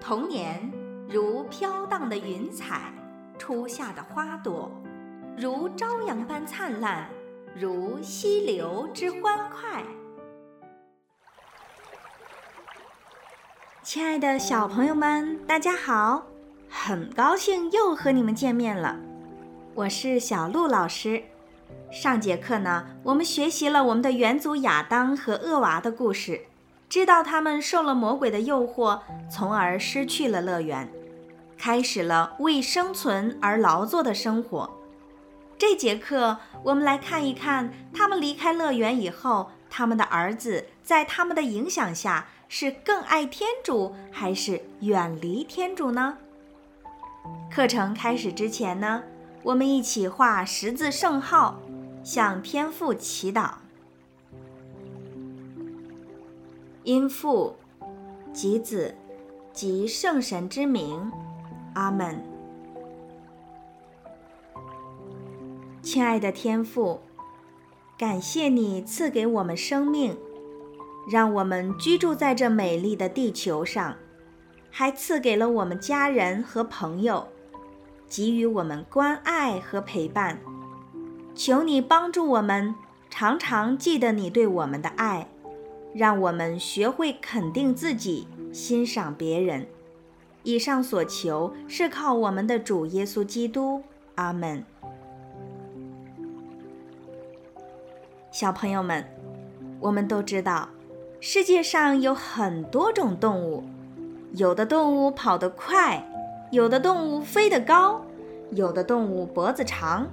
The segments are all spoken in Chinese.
童年如飘荡的云彩，初夏的花朵，如朝阳般灿烂，如溪流之欢快。亲爱的小朋友们，大家好！很高兴又和你们见面了，我是小鹿老师。上节课呢，我们学习了我们的元祖亚当和厄娃的故事。知道他们受了魔鬼的诱惑，从而失去了乐园，开始了为生存而劳作的生活。这节课我们来看一看，他们离开乐园以后，他们的儿子在他们的影响下是更爱天主，还是远离天主呢？课程开始之前呢，我们一起画十字圣号，向天父祈祷。因父及子及圣神之名，阿门。亲爱的天父，感谢你赐给我们生命，让我们居住在这美丽的地球上，还赐给了我们家人和朋友，给予我们关爱和陪伴。求你帮助我们，常常记得你对我们的爱。让我们学会肯定自己，欣赏别人。以上所求是靠我们的主耶稣基督。阿门。小朋友们，我们都知道，世界上有很多种动物，有的动物跑得快，有的动物飞得高，有的动物脖子长，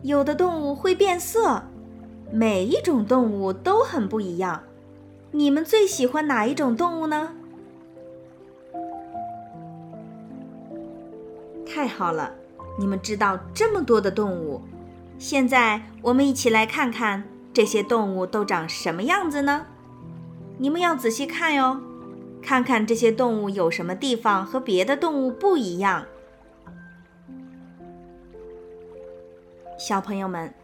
有的动物会变色，每一种动物都很不一样。你们最喜欢哪一种动物呢？太好了，你们知道这么多的动物。现在我们一起来看看这些动物都长什么样子呢？你们要仔细看哟，看看这些动物有什么地方和别的动物不一样。小朋友们，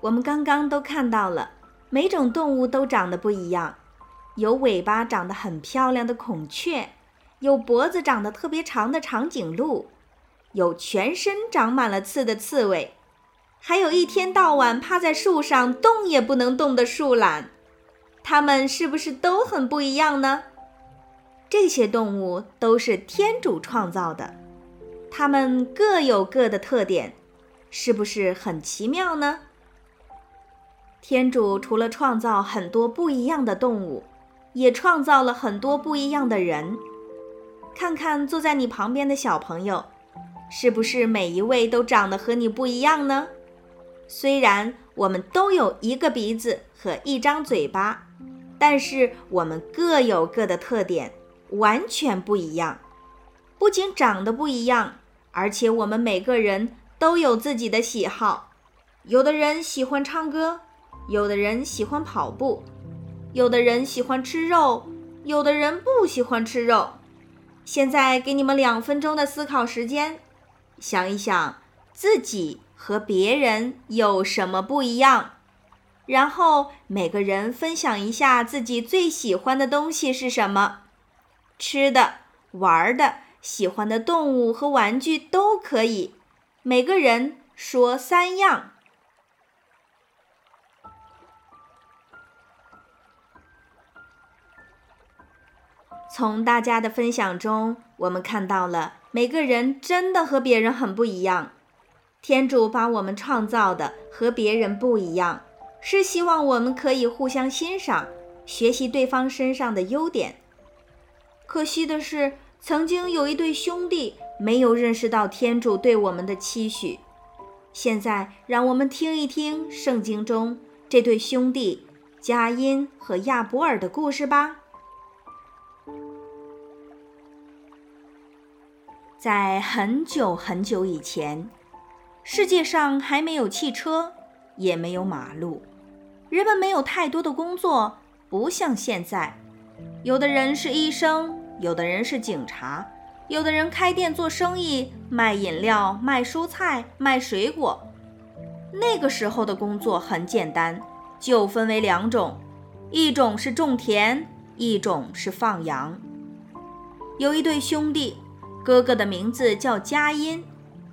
我们刚刚都看到了，每种动物都长得不一样。有尾巴长得很漂亮的孔雀，有脖子长得特别长的长颈鹿，有全身长满了刺的刺猬，还有一天到晚趴在树上动也不能动的树懒。它们是不是都很不一样呢？这些动物都是天主创造的，它们各有各的特点，是不是很奇妙呢？天主除了创造很多不一样的动物。也创造了很多不一样的人。看看坐在你旁边的小朋友，是不是每一位都长得和你不一样呢？虽然我们都有一个鼻子和一张嘴巴，但是我们各有各的特点，完全不一样。不仅长得不一样，而且我们每个人都有自己的喜好。有的人喜欢唱歌，有的人喜欢跑步。有的人喜欢吃肉，有的人不喜欢吃肉。现在给你们两分钟的思考时间，想一想自己和别人有什么不一样，然后每个人分享一下自己最喜欢的东西是什么，吃的、玩的、喜欢的动物和玩具都可以。每个人说三样。从大家的分享中，我们看到了每个人真的和别人很不一样。天主把我们创造的和别人不一样，是希望我们可以互相欣赏，学习对方身上的优点。可惜的是，曾经有一对兄弟没有认识到天主对我们的期许。现在，让我们听一听圣经中这对兄弟加音和亚伯尔的故事吧。在很久很久以前，世界上还没有汽车，也没有马路，人们没有太多的工作，不像现在，有的人是医生，有的人是警察，有的人开店做生意，卖饮料、卖蔬菜、卖水果。那个时候的工作很简单，就分为两种，一种是种田，一种是放羊。有一对兄弟，哥哥的名字叫佳音，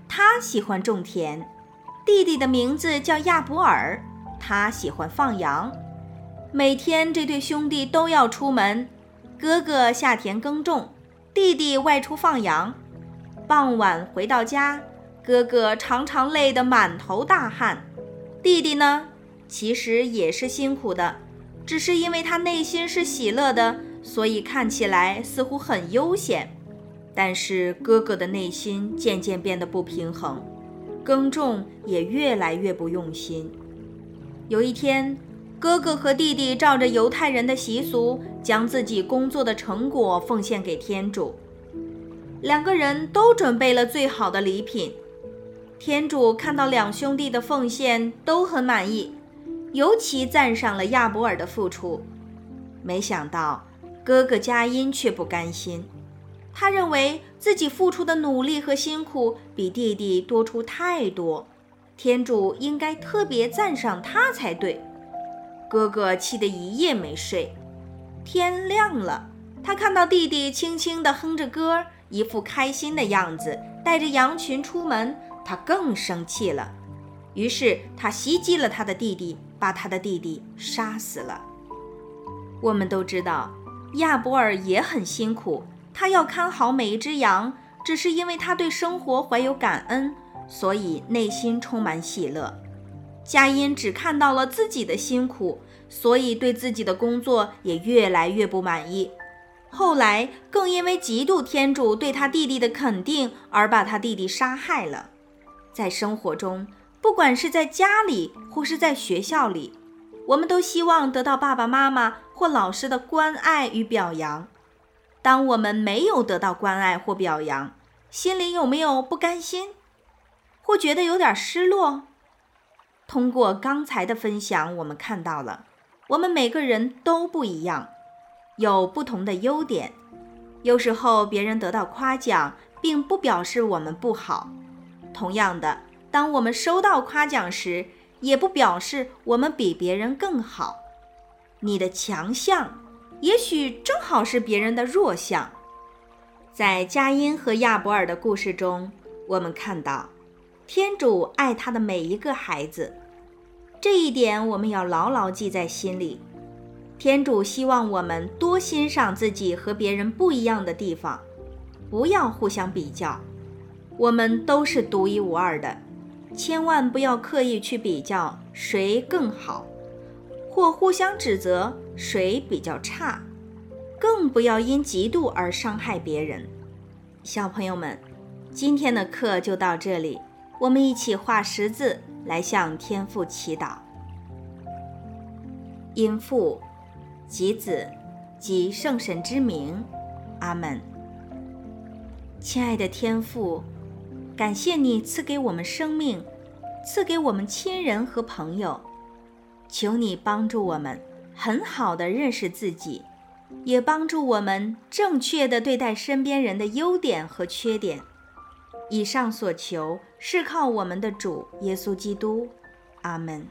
他喜欢种田；弟弟的名字叫亚伯尔，他喜欢放羊。每天，这对兄弟都要出门，哥哥下田耕种，弟弟外出放羊。傍晚回到家，哥哥常常累得满头大汗，弟弟呢，其实也是辛苦的，只是因为他内心是喜乐的，所以看起来似乎很悠闲。但是哥哥的内心渐渐变得不平衡，耕种也越来越不用心。有一天，哥哥和弟弟照着犹太人的习俗，将自己工作的成果奉献给天主。两个人都准备了最好的礼品。天主看到两兄弟的奉献都很满意，尤其赞赏了亚伯尔的付出。没想到哥哥佳音却不甘心，他认为自己付出的努力和辛苦比弟弟多出太多，天主应该特别赞赏他才对。哥哥气得一夜没睡。天亮了，他看到弟弟轻轻地哼着歌。一副开心的样子，带着羊群出门，他更生气了。于是他袭击了他的弟弟，把他的弟弟杀死了。我们都知道，亚伯尔也很辛苦，他要看好每一只羊，只是因为他对生活怀有感恩，所以内心充满喜乐。佳音只看到了自己的辛苦，所以对自己的工作也越来越不满意。后来更因为嫉妒天主对他弟弟的肯定，而把他弟弟杀害了。在生活中，不管是在家里或是在学校里，我们都希望得到爸爸妈妈或老师的关爱与表扬。当我们没有得到关爱或表扬，心里有没有不甘心，或觉得有点失落？通过刚才的分享，我们看到了，我们每个人都不一样。有不同的优点，有时候别人得到夸奖，并不表示我们不好。同样的，当我们收到夸奖时，也不表示我们比别人更好。你的强项，也许正好是别人的弱项。在佳音和亚伯尔的故事中，我们看到，天主爱他的每一个孩子，这一点我们要牢牢记在心里。天主希望我们多欣赏自己和别人不一样的地方，不要互相比较。我们都是独一无二的，千万不要刻意去比较谁更好，或互相指责谁比较差，更不要因嫉妒而伤害别人。小朋友们，今天的课就到这里，我们一起画十字来向天父祈祷。因父。及子，及圣神之名，阿门。亲爱的天父，感谢你赐给我们生命，赐给我们亲人和朋友。求你帮助我们很好的认识自己，也帮助我们正确的对待身边人的优点和缺点。以上所求是靠我们的主耶稣基督，阿门。